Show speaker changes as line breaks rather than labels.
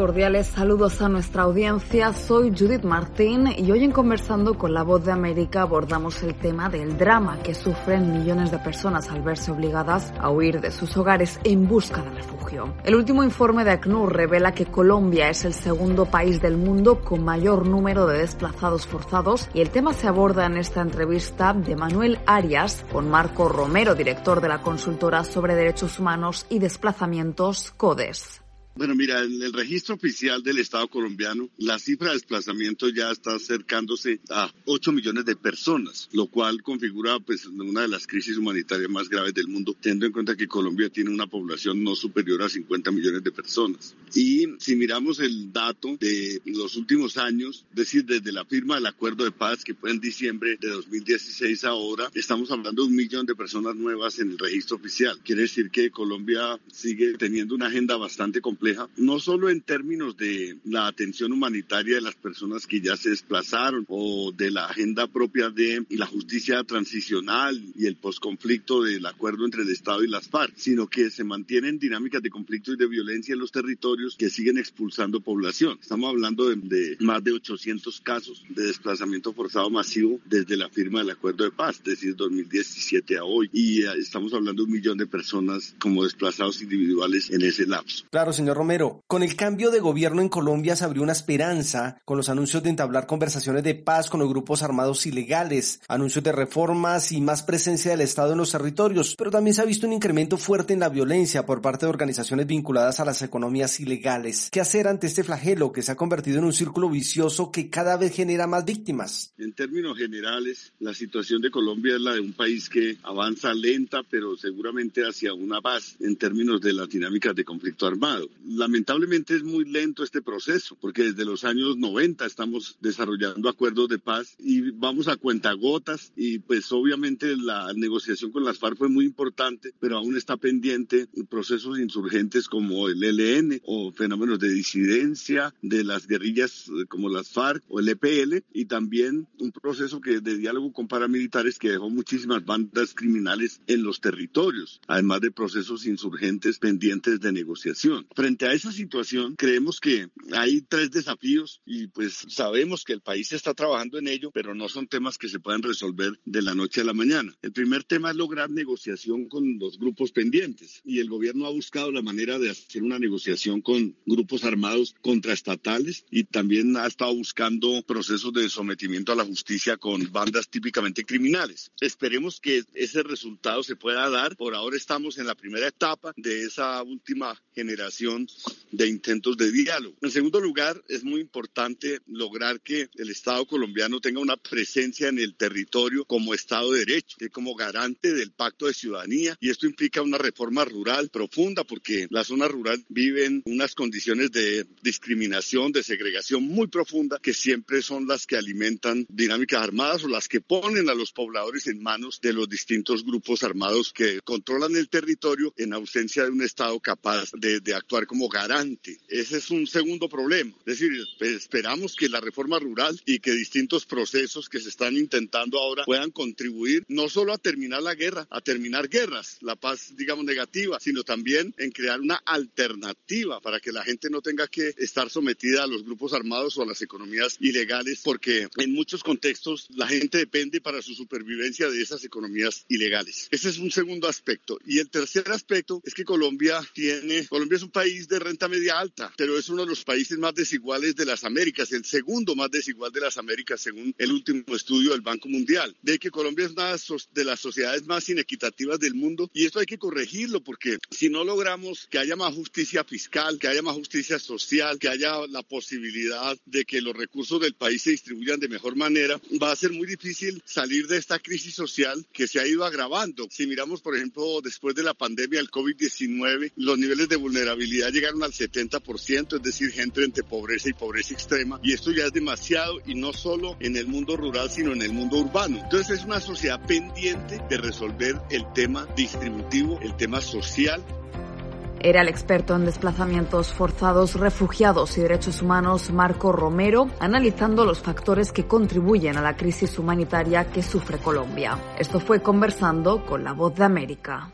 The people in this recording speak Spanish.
cordiales saludos a nuestra audiencia. Soy Judith Martín y hoy en Conversando con la Voz de América abordamos el tema del drama que sufren millones de personas al verse obligadas a huir de sus hogares en busca de refugio. El último informe de ACNUR revela que Colombia es el segundo país del mundo con mayor número de desplazados forzados y el tema se aborda en esta entrevista de Manuel Arias con Marco Romero, director de la consultora sobre derechos humanos y desplazamientos CODES.
Bueno, mira, en el registro oficial del Estado colombiano, la cifra de desplazamiento ya está acercándose a 8 millones de personas, lo cual configura pues una de las crisis humanitarias más graves del mundo, teniendo en cuenta que Colombia tiene una población no superior a 50 millones de personas. Y si miramos el dato de los últimos años, es decir, desde la firma del acuerdo de paz que fue en diciembre de 2016 ahora, estamos hablando de un millón de personas nuevas en el registro oficial. Quiere decir que Colombia sigue teniendo una agenda bastante compleja no solo en términos de la atención humanitaria de las personas que ya se desplazaron o de la agenda propia de la justicia transicional y el posconflicto del acuerdo entre el Estado y las FARC, sino que se mantienen dinámicas de conflicto y de violencia en los territorios que siguen expulsando población. Estamos hablando de, de más de 800 casos de desplazamiento forzado masivo desde la firma del acuerdo de paz, es decir, 2017 a hoy. Y eh, estamos hablando de un millón de personas como desplazados individuales en ese lapso.
Claro, señor Romero, con el cambio de gobierno en Colombia se abrió una esperanza con los anuncios de entablar conversaciones de paz con los grupos armados ilegales, anuncios de reformas y más presencia del Estado en los territorios, pero también se ha visto un incremento fuerte en la violencia por parte de organizaciones vinculadas a las economías ilegales. ¿Qué hacer ante este flagelo que se ha convertido en un círculo vicioso que cada vez genera más víctimas?
En términos generales, la situación de Colombia es la de un país que avanza lenta, pero seguramente hacia una paz en términos de las dinámicas de conflicto armado lamentablemente es muy lento este proceso, porque desde los años 90 estamos desarrollando acuerdos de paz y vamos a cuentagotas y pues obviamente la negociación con las FARC fue muy importante, pero aún está pendiente procesos insurgentes como el ELN o fenómenos de disidencia de las guerrillas eh, como las FARC o el EPL y también un proceso que de diálogo con paramilitares que dejó muchísimas bandas criminales en los territorios, además de procesos insurgentes pendientes de negociación. A esa situación, creemos que hay tres desafíos y pues sabemos que el país está trabajando en ello, pero no son temas que se puedan resolver de la noche a la mañana. El primer tema es lograr negociación con los grupos pendientes y el gobierno ha buscado la manera de hacer una negociación con grupos armados contraestatales y también ha estado buscando procesos de sometimiento a la justicia con bandas típicamente criminales. Esperemos que ese resultado se pueda dar. Por ahora estamos en la primera etapa de esa última generación de intentos de diálogo. En segundo lugar, es muy importante lograr que el Estado colombiano tenga una presencia en el territorio como Estado de Derecho, como garante del pacto de ciudadanía y esto implica una reforma rural profunda porque la zona rural vive en unas condiciones de discriminación, de segregación muy profunda que siempre son las que alimentan dinámicas armadas o las que ponen a los pobladores en manos de los distintos grupos armados que controlan el territorio en ausencia de un Estado capaz de, de actuar como garante. Ese es un segundo problema. Es decir, esperamos que la reforma rural y que distintos procesos que se están intentando ahora puedan contribuir no solo a terminar la guerra, a terminar guerras, la paz, digamos, negativa, sino también en crear una alternativa para que la gente no tenga que estar sometida a los grupos armados o a las economías ilegales, porque en muchos contextos la gente depende para su supervivencia de esas economías ilegales. Ese es un segundo aspecto. Y el tercer aspecto es que Colombia tiene, Colombia es un país de renta media alta, pero es uno de los países más desiguales de las Américas, el segundo más desigual de las Américas según el último estudio del Banco Mundial. De que Colombia es una de las sociedades más inequitativas del mundo y esto hay que corregirlo porque si no logramos que haya más justicia fiscal, que haya más justicia social, que haya la posibilidad de que los recursos del país se distribuyan de mejor manera, va a ser muy difícil salir de esta crisis social que se ha ido agravando. Si miramos, por ejemplo, después de la pandemia del COVID-19, los niveles de vulnerabilidad llegaron al 70%, es decir, gente entre pobreza y pobreza extrema. Y esto ya es demasiado y no solo en el mundo rural, sino en el mundo urbano. Entonces es una sociedad pendiente de resolver el tema distributivo, el tema social
era el experto en desplazamientos forzados, refugiados y derechos humanos Marco Romero, analizando los factores que contribuyen a la crisis humanitaria que sufre Colombia. Esto fue conversando con la voz de América.